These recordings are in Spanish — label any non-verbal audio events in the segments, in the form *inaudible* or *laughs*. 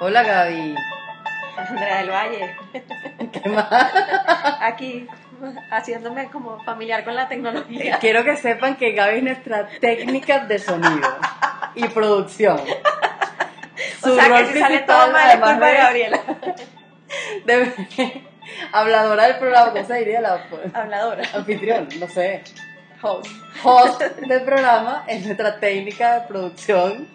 Hola Gaby. Andrea del Valle. ¿Qué más? Aquí, haciéndome como familiar con la tecnología. Quiero que sepan que Gaby es nuestra técnica de sonido y producción. o sea, que si sale todo mal es culpa de de- Gabriela. *laughs* de- habladora del programa, ¿cómo se diría? La Habladora. anfitrión, no sé. Host. Host del programa es nuestra técnica de producción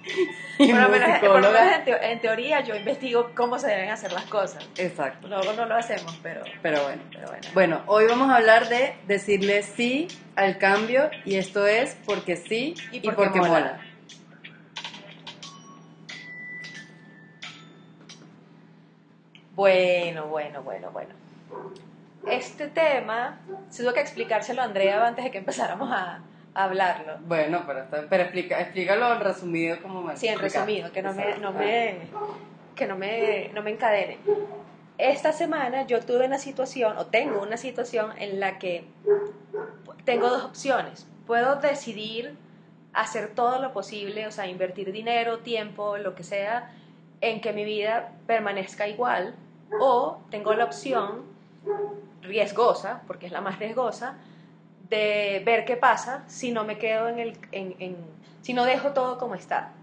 y Por lo menos, musicóloga. en, teo- en teoría yo investigo cómo se deben hacer las cosas. Exacto. Luego no lo hacemos, pero, Pero bueno. pero bueno. Bueno, hoy vamos a hablar de decirle sí al cambio y esto es porque sí y, Y porque porque, mola. mola. Bueno, bueno, bueno, bueno. Este tema, tuve que explicárselo a Andrea antes de que empezáramos a, a hablarlo. Bueno, pero, está- pero explica, explícalo en resumido como me Sí, en resumido, que no me, no me, que no me, no me encadene. Esta semana yo tuve una situación, o tengo una situación en la que tengo dos opciones. Puedo decidir hacer todo lo posible, o sea, invertir dinero, tiempo, lo que sea, en que mi vida permanezca igual, o tengo la opción riesgosa, porque es la más riesgosa, de ver qué pasa si no me quedo en el, en, si no dejo todo como está.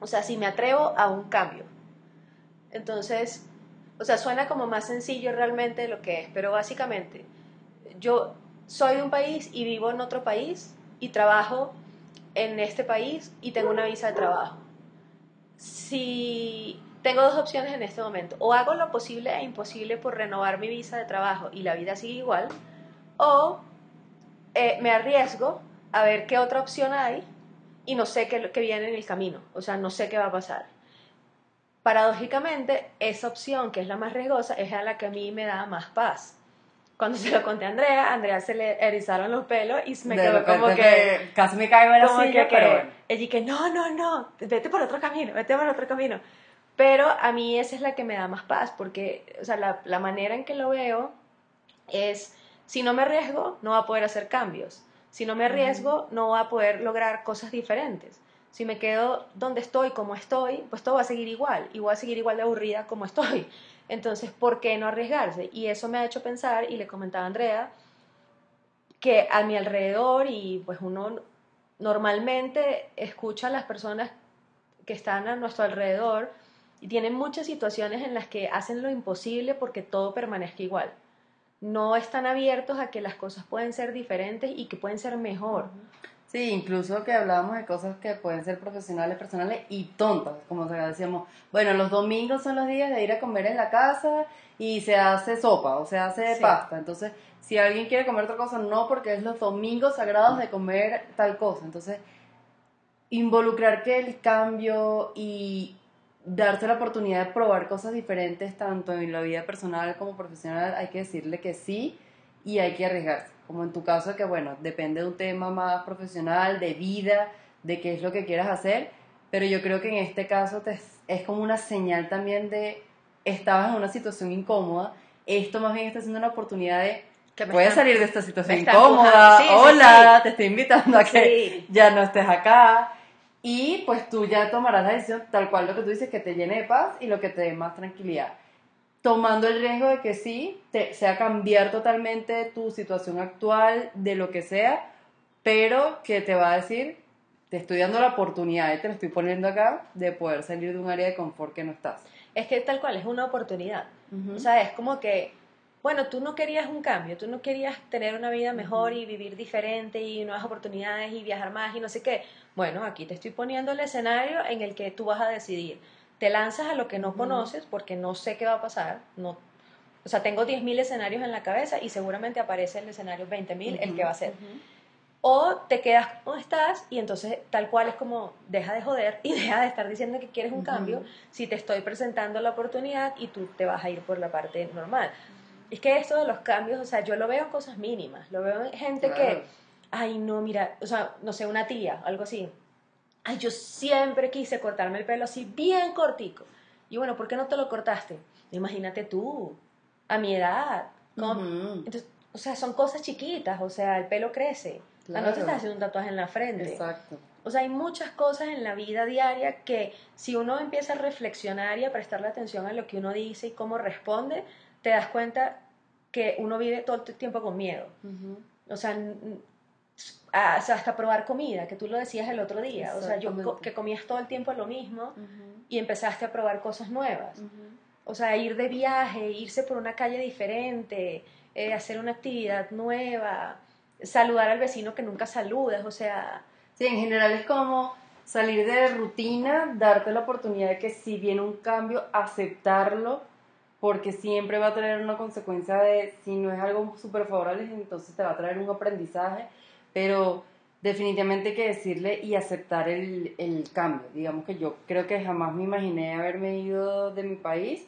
O sea, si me atrevo a un cambio. Entonces, o sea, suena como más sencillo realmente lo que es, pero básicamente yo soy de un país y vivo en otro país y trabajo en este país y tengo una visa de trabajo. Si tengo dos opciones en este momento, o hago lo posible e imposible por renovar mi visa de trabajo y la vida sigue igual, o eh, me arriesgo a ver qué otra opción hay y no sé qué, qué viene en el camino, o sea, no sé qué va a pasar. Paradójicamente, esa opción, que es la más riesgosa, es a la que a mí me da más paz. Cuando se lo conté a Andrea, a Andrea se le erizaron los pelos y me De quedó como que... casi me caigo en la silla, que, pero bueno. ella que no, no, no, vete por otro camino, vete por otro camino. Pero a mí esa es la que me da más paz, porque, o sea, la, la manera en que lo veo es, si no me arriesgo, no va a poder hacer cambios. Si no me arriesgo, no va a poder lograr cosas diferentes. Si me quedo donde estoy, como estoy, pues todo va a seguir igual, y voy a seguir igual de aburrida como estoy. Entonces, ¿por qué no arriesgarse? Y eso me ha hecho pensar, y le comentaba a Andrea, que a mi alrededor, y pues uno normalmente escucha a las personas que están a nuestro alrededor y tienen muchas situaciones en las que hacen lo imposible porque todo permanezca igual. No están abiertos a que las cosas pueden ser diferentes y que pueden ser mejor. Sí, incluso que hablábamos de cosas que pueden ser profesionales, personales y tontas, como decíamos, bueno, los domingos son los días de ir a comer en la casa y se hace sopa o se hace Sí. pasta. Entonces, si alguien quiere comer otra cosa, no, porque es los domingos sagrados de comer tal cosa. Entonces, involucrar que el cambio y darse la oportunidad de probar cosas diferentes, tanto en la vida personal como profesional, hay que decirle que sí y hay que arriesgarse. Como en tu caso, que bueno, depende de un tema más profesional, de vida, de qué es lo que quieras hacer, pero yo creo que en este caso te- es como una señal también de estabas en una situación incómoda, esto más bien está siendo una oportunidad de Que puedes están- salir de esta situación incómoda, empujando. Sí, sí, hola, te estoy invitando a que ya no estés acá y pues tú ya tomarás la decisión tal cual lo que tú dices que te llene de paz y lo que te dé más tranquilidad tomando el riesgo de que sí te, sea cambiar totalmente tu situación actual de lo que sea pero que te va a decir te estoy dando la oportunidad y te lo estoy poniendo acá de poder salir de un área de confort que no estás Es que tal cual, es una oportunidad. O sea, es como que, bueno, tú no querías un cambio, tú no querías tener una vida mejor y vivir diferente y nuevas oportunidades y viajar más y no sé qué. Bueno, aquí te estoy poniendo el escenario en el que tú vas a decidir. Te lanzas a lo que no conoces porque no sé qué va a pasar. No, o sea, tengo 10.000 escenarios en la cabeza y seguramente aparece el escenario 20.000, el que va a ser. O te quedas como estás y entonces tal cual es como deja de joder y *laughs* deja de estar diciendo que quieres un cambio si te estoy presentando la oportunidad y tú te vas a ir por la parte normal. Es que esto de los cambios, o sea, yo lo veo en cosas mínimas, lo veo en gente Claro. que, ay no, mira, o sea, no sé, una tía, algo así. Ay, yo siempre quise cortarme el pelo así bien cortico. Y bueno, ¿por qué no te lo cortaste? Imagínate tú, a mi edad. ¿cómo? Ujú. Entonces, o sea, son cosas chiquitas, o sea, el pelo crece. O sea, no te Claro. estás haciendo un tatuaje en la frente. Exacto. O sea, hay muchas cosas en la vida diaria que si uno empieza a reflexionar y a prestarle atención a lo que uno dice y cómo responde, te das cuenta que uno vive todo el tiempo con miedo. O sea, hasta probar comida, que tú lo decías el otro día. O sea, yo que comías todo el tiempo lo mismo y empezaste a probar cosas nuevas. O sea, ir de viaje, irse por una calle diferente, eh, hacer una actividad nueva, saludar al vecino que nunca saludas, o sea... Sí, en general es como salir de rutina, darte la oportunidad de que si viene un cambio, aceptarlo, porque siempre va a traer una consecuencia de, si no es algo súper favorable, entonces te va a traer un aprendizaje, pero definitivamente hay que decirle y aceptar el, el cambio. Digamos que yo creo que jamás me imaginé haberme ido de mi país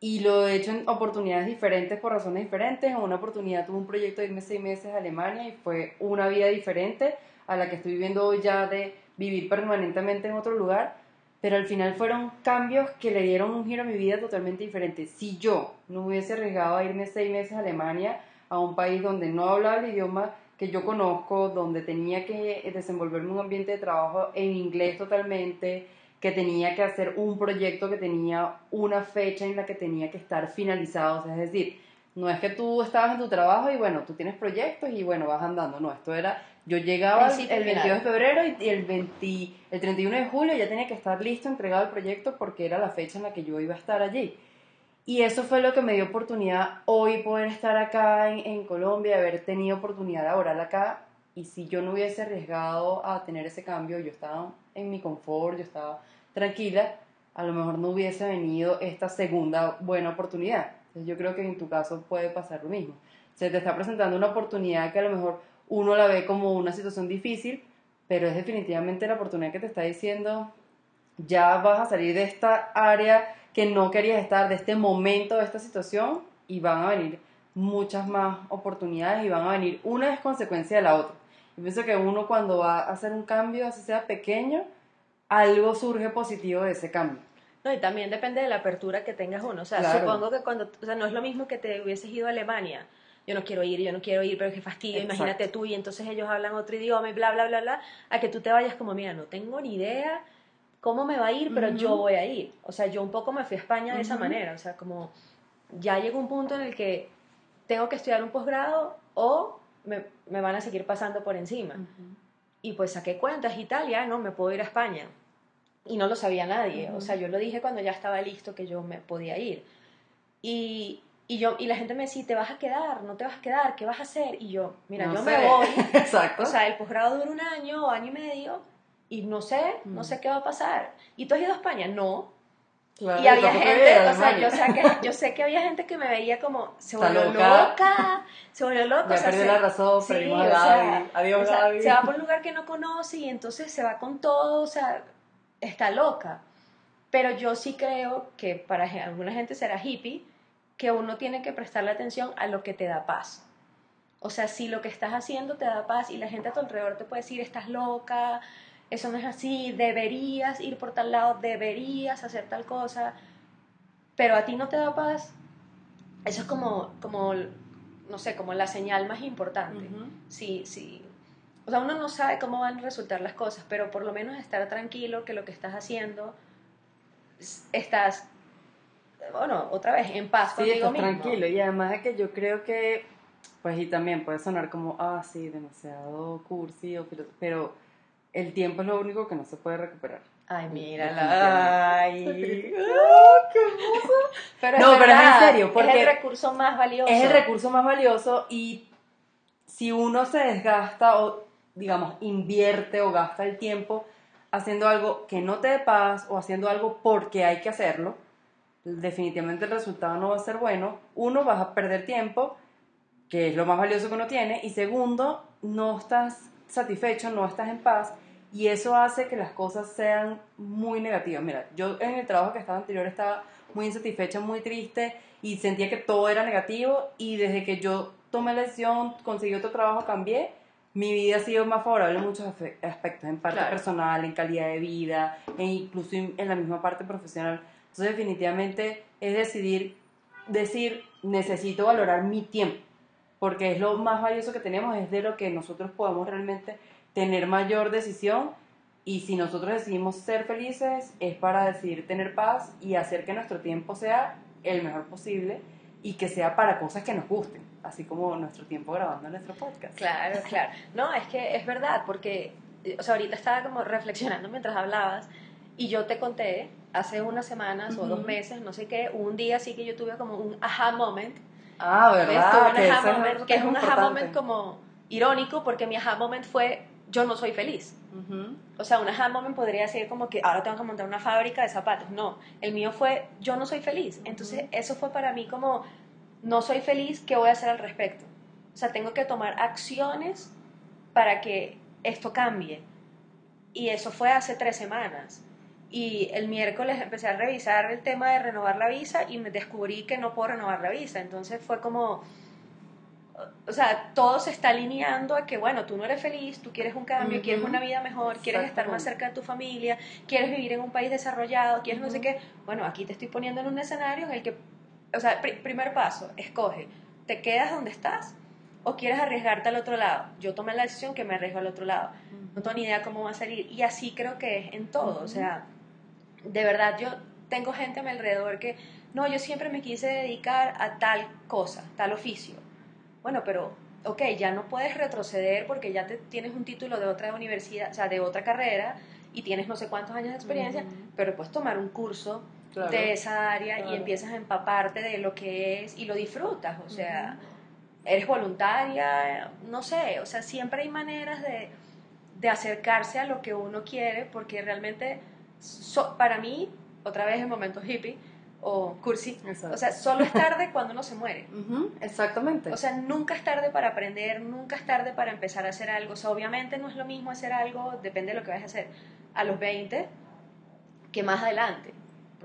y lo he hecho en oportunidades diferentes por razones diferentes. En una oportunidad tuve un proyecto de irme seis meses a Alemania y fue una vida diferente a la que estoy viviendo hoy ya de vivir permanentemente en otro lugar. Pero al final fueron cambios que le dieron un giro a mi vida totalmente diferente. Si yo no hubiese arriesgado a irme seis meses a Alemania, a un país donde no hablaba el idioma que yo conozco, donde tenía que desenvolverme un ambiente de trabajo en inglés totalmente, que tenía que hacer un proyecto que tenía una fecha en la que tenía que estar finalizado. es decir, no es que tú estabas en tu trabajo y bueno, tú tienes proyectos y bueno, vas andando. No, esto era, yo llegaba el 22 de febrero y el, 20, el 31 de julio ya tenía que estar listo, entregado el proyecto porque era la fecha en la que yo iba a estar allí. Y eso fue lo que me dio oportunidad hoy poder estar acá en, en Colombia, haber tenido oportunidad laboral acá. Y si yo no hubiese arriesgado a tener ese cambio, yo estaba en mi confort, yo estaba tranquila, a lo mejor no hubiese venido esta segunda buena oportunidad. Yo creo que en tu caso puede pasar lo mismo. Se te está presentando una oportunidad que a lo mejor uno la ve como una situación difícil, pero es definitivamente la oportunidad que te está diciendo, ya vas a salir de esta área que no querías estar, de este momento, de esta situación, y van a venir muchas más oportunidades y van a venir una es consecuencia de la otra. Yo pienso que uno cuando va a hacer un cambio, así sea pequeño, algo surge positivo de ese cambio. No, y también depende de la apertura que tengas uno. O sea, supongo que cuando, o sea, no es lo mismo que te hubieses ido a Alemania. Yo no quiero ir, yo no quiero ir, pero qué fastidio, imagínate tú y entonces ellos hablan otro idioma y bla, bla, bla, bla, a que tú te vayas como, mira, no tengo ni idea cómo me va a ir, pero yo voy a ir. O sea, yo un poco me fui a España de esa manera, o sea, como ya llegó un punto en el que tengo que estudiar un posgrado o me, me, van a seguir pasando por encima. Y pues saqué cuentas, Italia, no, me puedo ir a España. Y no lo sabía nadie. O sea, yo lo dije cuando ya estaba listo que yo me podía ir. Y, y, yo, y la gente me decía, te vas a quedar, no te vas a quedar, ¿qué vas a hacer? Y yo, mira, yo me voy. *laughs* Exacto. O sea, el posgrado dura un año o año y medio y no sé, no sé qué va a pasar. ¿Y tú has ido a España? No y había gente, o sea, yo sé, que, yo sé que había gente que me veía como, se volvió loca? se volvió loca. Ya perdió la razón, sí, perdimos Adiós, Se va por un lugar que no conoce y entonces se va con todo, o sea, está loca. Pero yo sí creo que para alguna gente será hippie, que uno tiene que prestarle atención a lo que te da paz. O sea, si lo que estás haciendo te da paz y la gente a tu alrededor te puede decir, estás loca, eso no es así, deberías ir por tal lado, deberías hacer tal cosa, pero a ti no te da paz, eso es como, como no sé, como la señal más importante. Sí, sí. O sea, uno no sabe cómo van a resultar las cosas, pero por lo menos estar tranquilo que lo que estás haciendo, estás, bueno, otra vez, en paz sí, contigo mismo. tranquilo. Y además es que yo creo que, pues, y también puede sonar como, ah, sí, demasiado cursi, pero el tiempo es lo único que no se puede recuperar. Ay, mírala. *laughs* Ay. qué hermoso. Pero no, pero es en serio. Porque es el recurso más valioso. Es el recurso más valioso y si uno se desgasta o, digamos, invierte o gasta el tiempo haciendo algo que no te dé paz o haciendo algo porque hay que hacerlo, definitivamente el resultado no va a ser bueno. Uno, vas a perder tiempo, que es lo más valioso que uno tiene. Y segundo, no estás satisfecho, no estás en paz y eso hace que las cosas sean muy negativas. Mira, yo en el trabajo que estaba anterior estaba muy insatisfecha, muy triste y sentía que todo era negativo y desde que yo tomé la decisión, conseguí otro trabajo, cambié, mi vida ha sido más favorable en muchos aspectos, en parte personal, en calidad de vida, e incluso en la misma parte profesional. Entonces definitivamente es decidir, decir, necesito valorar mi tiempo, porque es lo más valioso que tenemos, es de lo que nosotros podemos realmente tener mayor decisión Y si nosotros decidimos ser felices, es para decidir tener paz y hacer que nuestro tiempo sea el mejor posible y que sea para cosas que nos gusten, así como nuestro tiempo grabando nuestro podcast. Claro, claro. No, es que es verdad, porque, o sea, ahorita estaba como reflexionando mientras hablabas y yo te conté hace unas semanas o dos meses, no sé qué, un día sí que yo tuve como un aha moment, Ah. ¿verdad? Tuve un Que aha es moment, algo que es un aha moment como irónico, porque mi aha moment fue yo no soy feliz. Ujú. O sea, un aha moment podría ser como que ahora tengo que montar una fábrica de zapatos. No, el mío fue yo no soy feliz. Entonces, eso fue para mí como no soy feliz, ¿qué voy a hacer al respecto? O sea, tengo que tomar acciones para que esto cambie. Y eso fue hace tres semanas. Y el miércoles empecé a revisar el tema de renovar la visa y me descubrí que no puedo renovar la visa. Entonces fue como, o sea, todo se está alineando a que, bueno, tú no eres feliz, tú quieres un cambio, quieres una vida mejor, quieres estar más cerca de tu familia, quieres vivir en un país desarrollado, quieres no sé qué. Bueno, aquí te estoy poniendo en un escenario en el que, o sea, pri- primer paso, escoge, ¿te quedas donde estás o quieres arriesgarte al otro lado? Yo tomé la decisión que me arriesgo al otro lado. No tengo ni idea cómo va a salir. Y así creo que es en todo. O sea, de verdad yo tengo gente a mi alrededor que, no, yo siempre me quise dedicar a tal cosa, tal oficio. Bueno, pero, ok, ya no puedes retroceder porque ya te, tienes un título de otra universidad, o sea, de otra carrera y tienes no sé cuántos años de experiencia, pero puedes tomar un curso Claro. de esa área claro. y empiezas a empaparte de lo que es y lo disfrutas. O sea, eres voluntaria, no sé, o sea, siempre hay maneras de, de acercarse a lo que uno quiere, porque realmente, so- para mí, otra vez el momento hippie o cursi, Exacto. o sea, solo es tarde cuando uno se muere. *laughs* Ujú, Exactamente. O sea, nunca es tarde para aprender, nunca es tarde para empezar a hacer algo. O sea, obviamente no es lo mismo hacer algo, depende de lo que vayas a hacer, a los 20 que más adelante.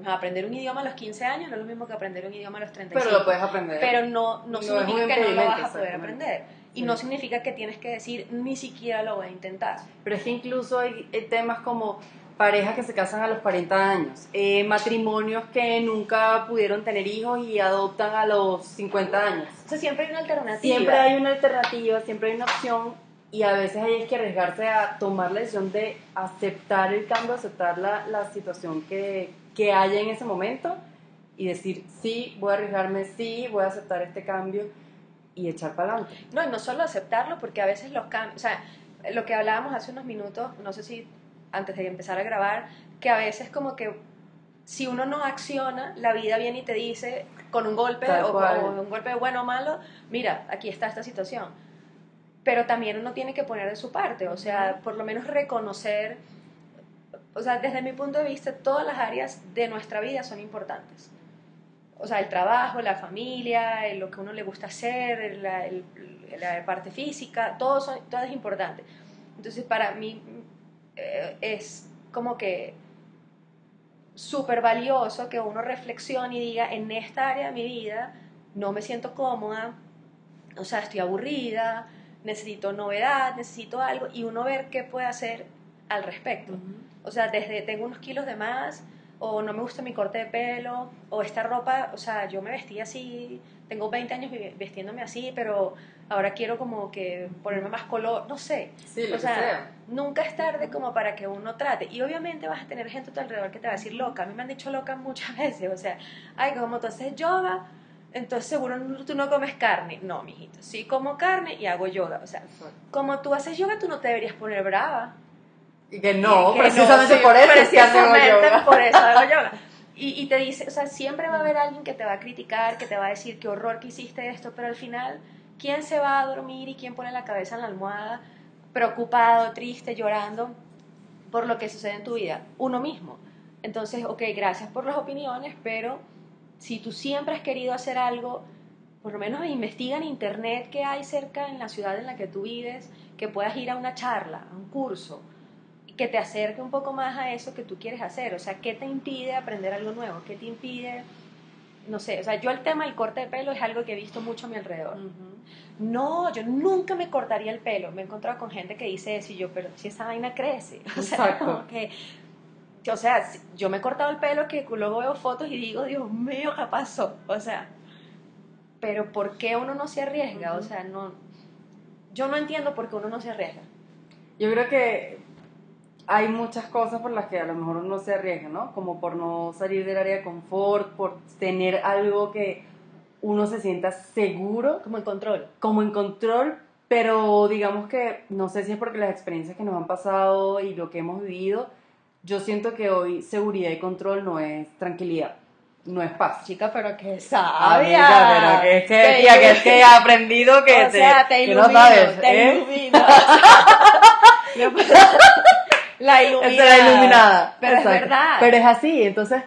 Sea, aprender un idioma a los 15 años no es lo mismo que aprender un idioma a los 35 pero lo puedes aprender. pero no, no, No significa que no lo vas a poder aprender. Y Sí. no significa que tienes que decir, ni siquiera lo voy a intentar. Pero es que incluso hay temas como parejas que se casan a los 40 años, eh, matrimonios que nunca pudieron tener hijos y adoptan a los 50 años. O sea, siempre hay una alternativa. Siempre hay una alternativa, siempre hay una opción y a veces hay que arriesgarse a tomar la decisión de aceptar el cambio, aceptar la, la situación que, que haya en ese momento y decir, sí, voy a arriesgarme, sí, voy a aceptar este cambio y echar para adelante. No, y no solo aceptarlo, porque a veces los cambios, o sea, lo que hablábamos hace unos minutos, no sé si antes de empezar a grabar, que a veces como que si uno no acciona, la vida viene y te dice con un golpe o, o un golpe bueno o malo, mira, aquí está esta situación. Pero también uno tiene que poner de su parte, o sea, por lo menos reconocer, o sea, desde mi punto de vista, todas las áreas de nuestra vida son importantes. O sea, el trabajo, la familia, lo que uno le gusta hacer, la, el- la parte física, todo, son, todo es importante. Entonces, para mí eh, es como que súper valioso que uno reflexione y diga, en esta área de mi vida no me siento cómoda, o sea, estoy aburrida, necesito novedad, necesito algo, y uno ver qué puede hacer al respecto. O sea, desde tengo unos kilos de más, o no me gusta mi corte de pelo, o esta ropa, o sea, yo me vestía así, tengo 20 años vistiéndome así, pero ahora quiero como que ponerme más color, no sé. Sí, lo o que sea, sea. nunca es tarde como para que uno trate. Y obviamente vas a tener gente a tu alrededor que te va a decir loca. A mí me han dicho loca muchas *laughs* veces. O sea, ay, como tú haces yoga, entonces seguro no- tú no comes carne. No, mijito, sí como carne y hago yoga. O sea, como tú haces yoga, tú no te deberías poner brava. Y que no, Que- que precisamente sí, por eso es que hago precisamente yoga. por eso hago yoga. *laughs* Y, y te dice, o sea, siempre va a haber alguien que te va a criticar, que te va a decir qué horror que hiciste esto, pero al final, ¿quién se va a dormir y quién pone la cabeza en la almohada preocupado, triste, llorando por lo que sucede en tu vida? Uno mismo. Entonces, ok, gracias por las opiniones, pero si tú siempre has querido hacer algo, por lo menos investiga en internet qué hay cerca en la ciudad en la que tú vives, que puedas ir a una charla, a un curso, que te acerque un poco más a eso que tú quieres hacer. O sea, ¿qué te impide aprender algo nuevo? ¿Qué te impide, no sé, o sea, yo el tema del corte de pelo es algo que he visto mucho a mi alrededor. No, yo nunca me cortaría el pelo. Me he encontrado con gente que dice eso y yo, pero si esa vaina crece. *laughs* O sea, Exacto. como que, o sea, yo me he cortado el pelo que luego veo fotos y digo, Dios mío, ¿qué pasó? O sea, pero ¿por qué uno no se arriesga? O sea, no, yo no entiendo por qué uno no se arriesga. Yo creo que hay muchas cosas por las que a lo mejor uno se arriesga, ¿no? Como por no salir del área de confort, por tener algo que uno se sienta seguro. Como en control. Como en control, pero digamos que no sé si es porque las experiencias que nos han pasado y lo que hemos vivido, yo siento que hoy seguridad y control no es tranquilidad, no es paz. Chica, pero que Amiga, sabia. pero que es que, Te tía, que es que he aprendido que, o sea, te que ilumino, no sabes, te ¿eh? ilumino. *laughs* la iluminada. Era iluminada. Pero Exacto. es verdad. Pero es así, entonces,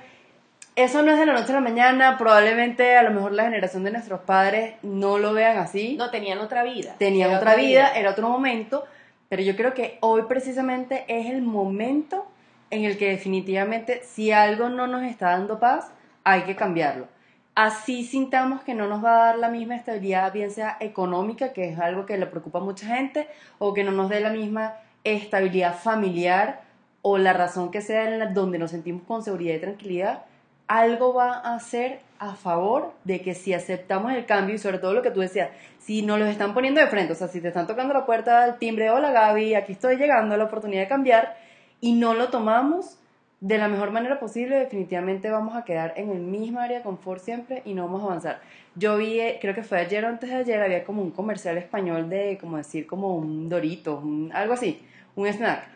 eso no es de la noche a la mañana, probablemente a lo mejor la generación de nuestros padres no lo vean así, no tenían otra vida. tenían Era otra vida, era otro momento, pero yo creo que hoy precisamente es el momento en el que definitivamente si algo no nos está dando paz, hay que cambiarlo. Así sintamos que no nos va a dar la misma estabilidad, bien sea económica, que es algo que le preocupa a mucha gente, o que no nos dé la misma estabilidad familiar o la razón que sea en la, donde nos sentimos con seguridad y tranquilidad, algo va a hacer a favor de que si aceptamos el cambio y sobre todo lo que tú decías, si nos los están poniendo de frente, o sea, si te están tocando la puerta del timbre, hola Gaby, aquí estoy llegando a la oportunidad de cambiar y no lo tomamos de la mejor manera posible, definitivamente vamos a quedar en el mismo área de confort siempre y no vamos a avanzar. Yo vi, eh, creo que fue ayer o antes de ayer, había como un comercial español de, como decir, como un dorito, algo así, un snack,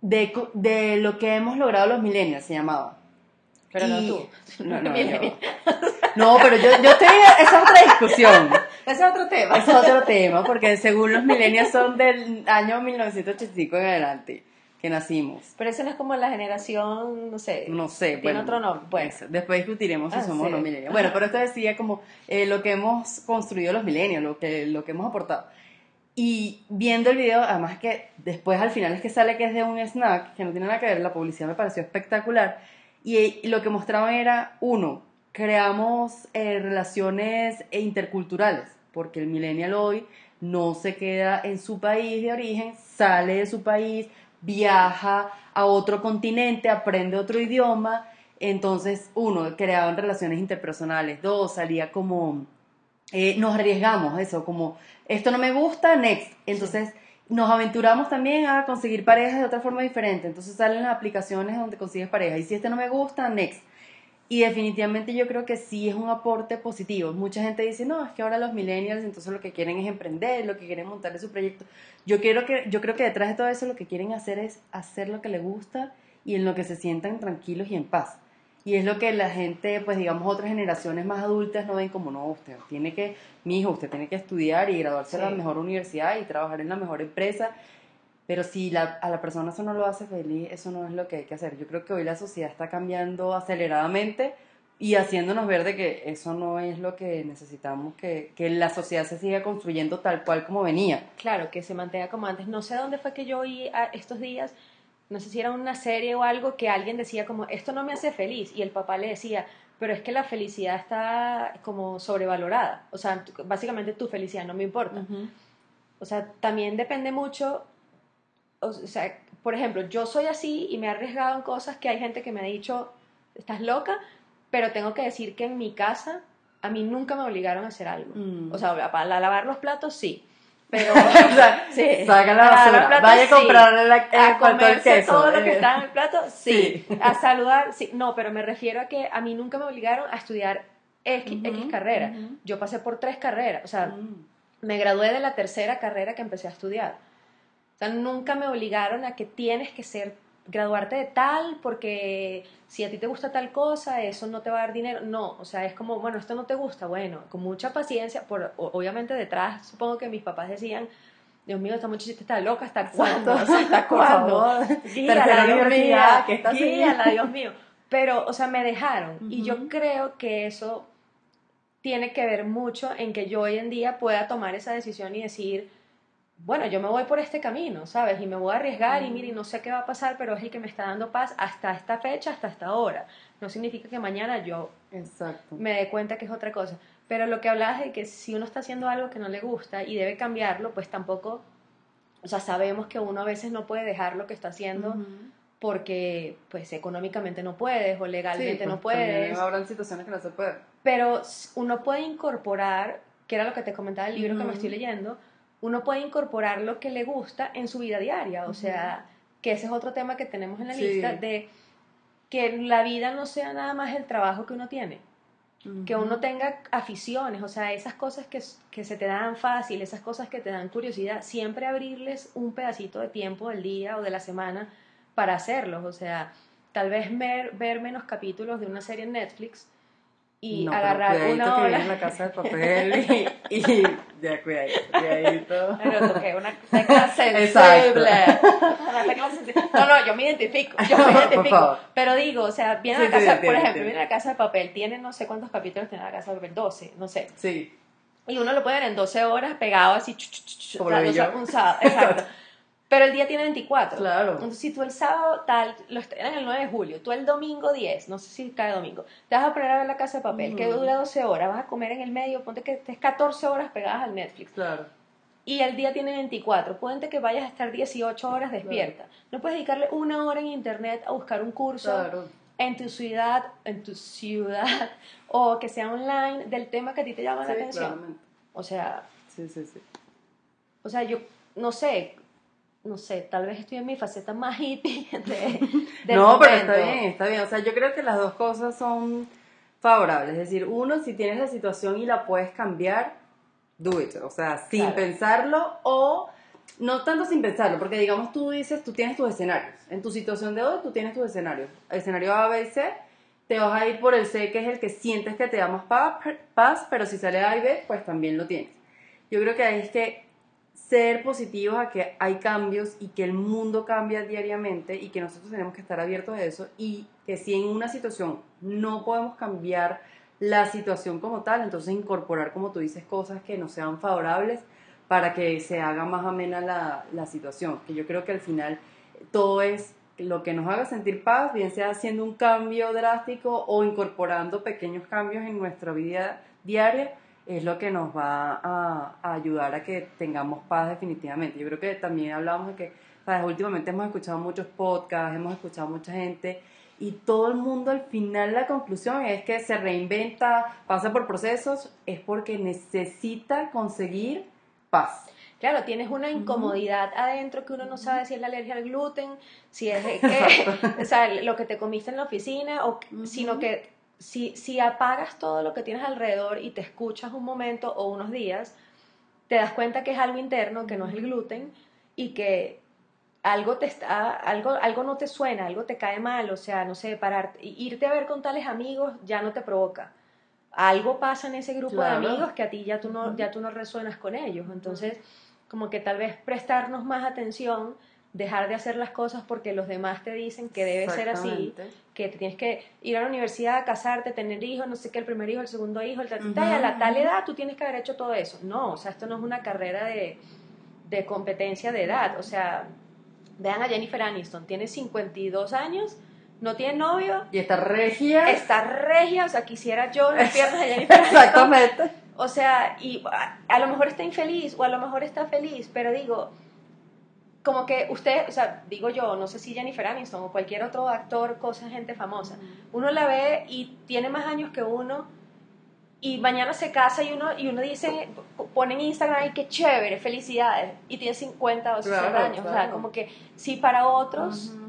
de, de lo que hemos logrado los millennials, se llamaba. Pero no Y- tú. *laughs* No, no, *laughs* Millennial. yo. No, pero yo, yo estoy, esa es otra discusión. Ese *laughs* es otro tema. Ese es otro tema, porque según los millennials son del año 1985 en adelante, que nacimos. Pero eso no es como la generación, no sé. No sé, Tiene bueno. otro nombre. Bueno, Eso, Después discutiremos si Ah, somos sí. no millennials. Bueno, pero esto decía como eh, lo que hemos construido los millennials, lo que, lo que hemos aportado. Y viendo el video, además que después al final es que sale que es de un snack, que no tiene nada que ver, la publicidad me pareció espectacular. Y, y lo que mostraban era, uno, creamos eh, relaciones interculturales, porque el millennial hoy no se queda en su país de origen, sale de su país, viaja a otro continente, aprende otro idioma. Entonces, uno, creaban relaciones interpersonales. Dos, salía como, eh, nos arriesgamos, eso, como, esto no me gusta, next. Entonces, nos aventuramos también a conseguir parejas de otra forma diferente. Entonces, salen las aplicaciones donde consigues pareja. Y si este no me gusta, next. Y definitivamente yo creo que sí es un aporte positivo. Mucha gente dice, no, es que ahora los millennials entonces lo que quieren es emprender, lo que quieren montar es su proyecto. Yo, quiero que, yo creo que detrás de todo eso lo que quieren hacer es hacer lo que les gusta y en lo que se sientan tranquilos y en paz. Y es lo que la gente, pues digamos, otras generaciones más adultas no ven como, no, usted tiene que, mi hijo, usted tiene que estudiar y graduarse en Sí. la mejor universidad y trabajar en la mejor empresa. Pero si la- a la persona eso no lo hace feliz, eso no es lo que hay que hacer. Yo creo que hoy la sociedad está cambiando aceleradamente y haciéndonos ver de que eso no es lo que necesitamos, que, que la sociedad se siga construyendo tal cual como venía. claro, que se mantenga como antes. No sé dónde fue que yo oí a- estos días, no sé si era una serie o algo, que alguien decía como, esto no me hace feliz. Y el papá le decía, pero es que la felicidad está como sobrevalorada. O sea, básicamente tu felicidad no me importa. O sea, también depende mucho, o sea, por ejemplo, yo soy así y me he arriesgado en cosas que hay gente que me ha dicho, estás loca, pero tengo que decir que en mi casa a mí nunca me obligaron a hacer algo. Mm. O sea, para lavar los platos sí, pero *laughs* O sea, sí, saca la basura, platos, vaya a sí. comprarle la, el a comerse queso. todo lo que eh. está en el plato, sí. Sí. A saludar, sí. No, pero me refiero a que a mí nunca me obligaron a estudiar X, Ujú, X carrera. Yo pasé por tres carreras, o sea, Mm. me gradué de la tercera carrera que empecé a estudiar. O sea, nunca me obligaron a que tienes que ser, graduarte de tal, porque si a ti te gusta tal cosa, eso no te va a dar dinero. No, o sea, es como, bueno, esto no te gusta, bueno, con mucha paciencia, por, obviamente detrás, supongo que mis papás decían, Dios mío, esta muchachita está loca, ¿hasta cuándo? O sea, ¿Hasta *laughs* cuándo? Guíala, Dios mío, que está así. guíala, Dios mío. Pero, o sea, me dejaron. Y yo creo que eso tiene que ver mucho en que yo hoy en día pueda tomar esa decisión y decir, bueno, yo me voy por este camino, ¿sabes? Y me voy a arriesgar y mire, no sé qué va a pasar, pero es el que me está dando paz hasta esta fecha, hasta esta hora. No significa que mañana yo Exacto. me dé cuenta que es otra cosa. Pero lo que hablabas de que si uno está haciendo algo que no le gusta y debe cambiarlo, pues tampoco, o sea, sabemos que uno a veces no puede dejar lo que está haciendo porque pues económicamente no puedes o legalmente Sí, no pues, también puedes, Habrán situaciones que no se pueden. pero uno puede incorporar, que era lo que te comentaba el libro que me estoy leyendo, uno puede incorporar lo que le gusta en su vida diaria, o sea, que ese es otro tema que tenemos en la Sí. lista, de que la vida no sea nada más el trabajo que uno tiene, que uno tenga aficiones, o sea, esas cosas que, que se te dan fácil, esas cosas que te dan curiosidad, siempre abrirles un pedacito de tiempo del día o de la semana para hacerlos, o sea, tal vez ver, ver menos capítulos de una serie en Netflix y No, agarrar una que hora. viene la casa de papel y, y ya cuidadito, cuidadito. Pero toqué una tecla *laughs* sensible. Exacto. Una tecla sensible. No, no, yo me identifico. Yo me *laughs* identifico. Pero digo, o sea, viene Sí, la casa, sí, por ejemplo, viene la casa de papel. Tiene no sé cuántos capítulos tiene la casa de papel, 12, no sé. Sí, Y uno lo puede ver en 12 horas pegado así, ch, ch, ch, ch, Como lo vi sé, yo. un sábado. Exacto. *laughs* Pero el día tiene 24. Claro. Entonces, si tú el sábado tal, lo estrenan el 9 de julio, tú el domingo 10, no sé si cae domingo, te vas a poner a ver la casa de papel, que Ujú. dura 12 horas, vas a comer en el medio, ponte que estés 14 horas pegadas al Netflix claro. y el día tiene 24. Ponte que vayas a estar 18 horas despierta. No puedes dedicarle una hora en internet a buscar un curso Claro. en tu ciudad, en tu ciudad, *laughs* o que sea online del tema que a ti te llama la atención. claramente. O sea, Sí, sí, sí. o sea, yo no sé, no sé, tal vez estoy en mi faceta más hippie *laughs* de, del *laughs* no, pero está momento. bien, está bien. O sea, yo creo que las dos cosas son favorables. Es decir, uno, si tienes la situación y la puedes cambiar, do it. O sea, sin Claro. pensarlo o no tanto sin pensarlo, porque digamos tú dices, tú tienes tus escenarios. En tu situación de hoy, tú tienes tus escenarios. Escenario A, B C. Te vas a ir por el C, que es el que sientes que te da más pa- paz, pero si sale A y B, pues también lo tienes. Yo creo que ahí es que ser positivos a que hay cambios y que el mundo cambia diariamente y que nosotros tenemos que estar abiertos a eso y que si en una situación no podemos cambiar la situación como tal, entonces incorporar, como tú dices, cosas que nos sean favorables para que se haga más amena la, la situación. Que yo creo que al final todo es lo que nos haga sentir paz, bien sea haciendo un cambio drástico o incorporando pequeños cambios en nuestra vida diaria, es lo que nos va a, a ayudar a que tengamos paz definitivamente. Yo creo que también hablamos de que, ¿sabes? últimamente hemos escuchado muchos podcasts, hemos escuchado mucha gente y todo el mundo al final la conclusión es que se reinventa, pasa por procesos, es porque necesita conseguir paz. Claro, tienes una incomodidad adentro que uno no sabe si es la alergia al gluten, si es *laughs* que, o sea, lo que te comiste en la oficina, o, sino que si, si apagas todo lo que tienes alrededor y te escuchas un momento o unos días, te das cuenta que es algo interno, que no es el gluten, y que algo te está, algo, algo no te suena, algo te cae mal, o sea, no sé, parar, irte a ver con tales amigos ya no te provoca. Algo pasa en ese grupo Claro. de amigos que a ti ya tú no, ya tú no resuenas con ellos. Entonces, como que tal vez prestarnos más atención, dejar de hacer las cosas porque los demás te dicen que debe ser así, que te tienes que ir a la universidad, casarte, tener hijos, no sé qué, el primer hijo, el segundo hijo, el tal, y a la tal edad tú tienes que haber hecho todo eso. No, o sea, esto no es una carrera de, de competencia de edad. O sea, vean a Jennifer Aniston, tiene 52 años, no tiene novio, Y esta regia. está regia, o sea, quisiera yo las piernas de Jennifer Aniston. Exactamente. O sea, y a, a lo mejor está infeliz o a lo mejor está feliz, pero digo, como que usted, o sea, digo yo, no sé si Jennifer Aniston o cualquier otro actor, cosa, gente famosa, uno la ve y tiene más años que uno y mañana se casa y uno, y uno dice, pone en Instagram, ay, qué chévere, felicidades, y tiene 50 o 60 Claro, años, o sea, claro. como que si para otros Ujú.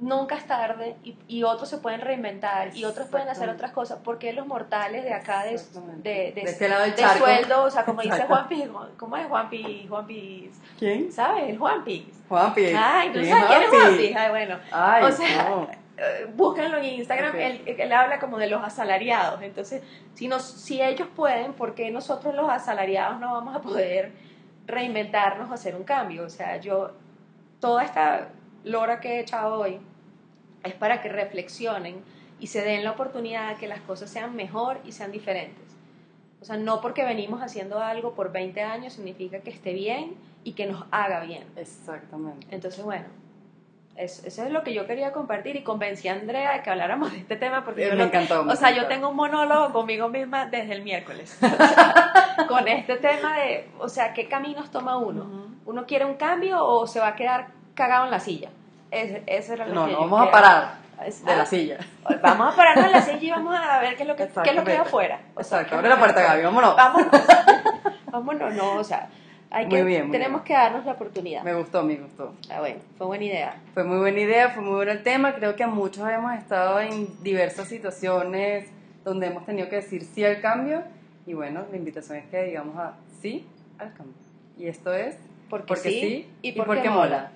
Nunca es tarde y, y otros se pueden reinventar y otros pueden hacer otras cosas, porque los mortales de acá de, de, de, De este lado del de sueldo, o sea, como dice. Juanpi, ¿cómo es Juanpi? Juanpi, ¿Quién? ¿sabes? El Juanpi. Juanpi. Ay, ¿tú ¿Quién sabes quién es Juanpi? Ay, bueno. Ay, O sea, no. *laughs* Eh, búsquenlo en Instagram, él, él habla como de los asalariados. Entonces, si, nos, si ellos pueden, ¿por qué nosotros los asalariados no vamos a poder reinventarnos o hacer un cambio? O sea, yo, toda esta lora que he echado hoy es para que reflexionen y se den la oportunidad de que las cosas sean mejor y sean diferentes. O sea, no porque venimos haciendo algo por 20 años significa que esté bien y que nos haga bien. Exactamente. Entonces, bueno, es- eso es lo que yo quería compartir y convencí a Andrea de que habláramos de este tema porque Eh, yo me encantó. me o sea, yo tengo un monólogo conmigo misma desde el miércoles. *laughs* Con este tema de, o sea, ¿qué caminos toma uno? ¿Uno quiere un cambio o se va a quedar cagado en la silla? Ese, eso era lo No, que no yo vamos a parar de ah, la silla. Vamos a pararnos en la silla y *laughs* vamos a ver qué es lo que, qué es lo que hay afuera. O sea, Exacto. Abre la puerta. Gaby, vámonos. Vámonos, vámonos, no, o sea, Hay Muy que, bien, muy tenemos que darnos la oportunidad. Me gustó, me gustó. Ah, bueno, fue buena idea. Fue muy buena idea, fue muy bueno el tema. Creo que muchos hemos estado en diversas situaciones donde hemos tenido que decir sí al cambio. Y bueno, la invitación es que digamos a sí al cambio. Y esto es Porque, Porque sí, sí y y porque, porque mola. mola.